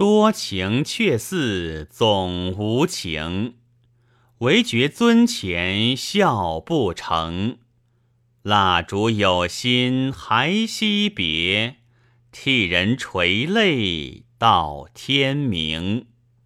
多情却似总无情。唯觉樽前笑不成。蜡烛有心还惜别替人垂泪到天明。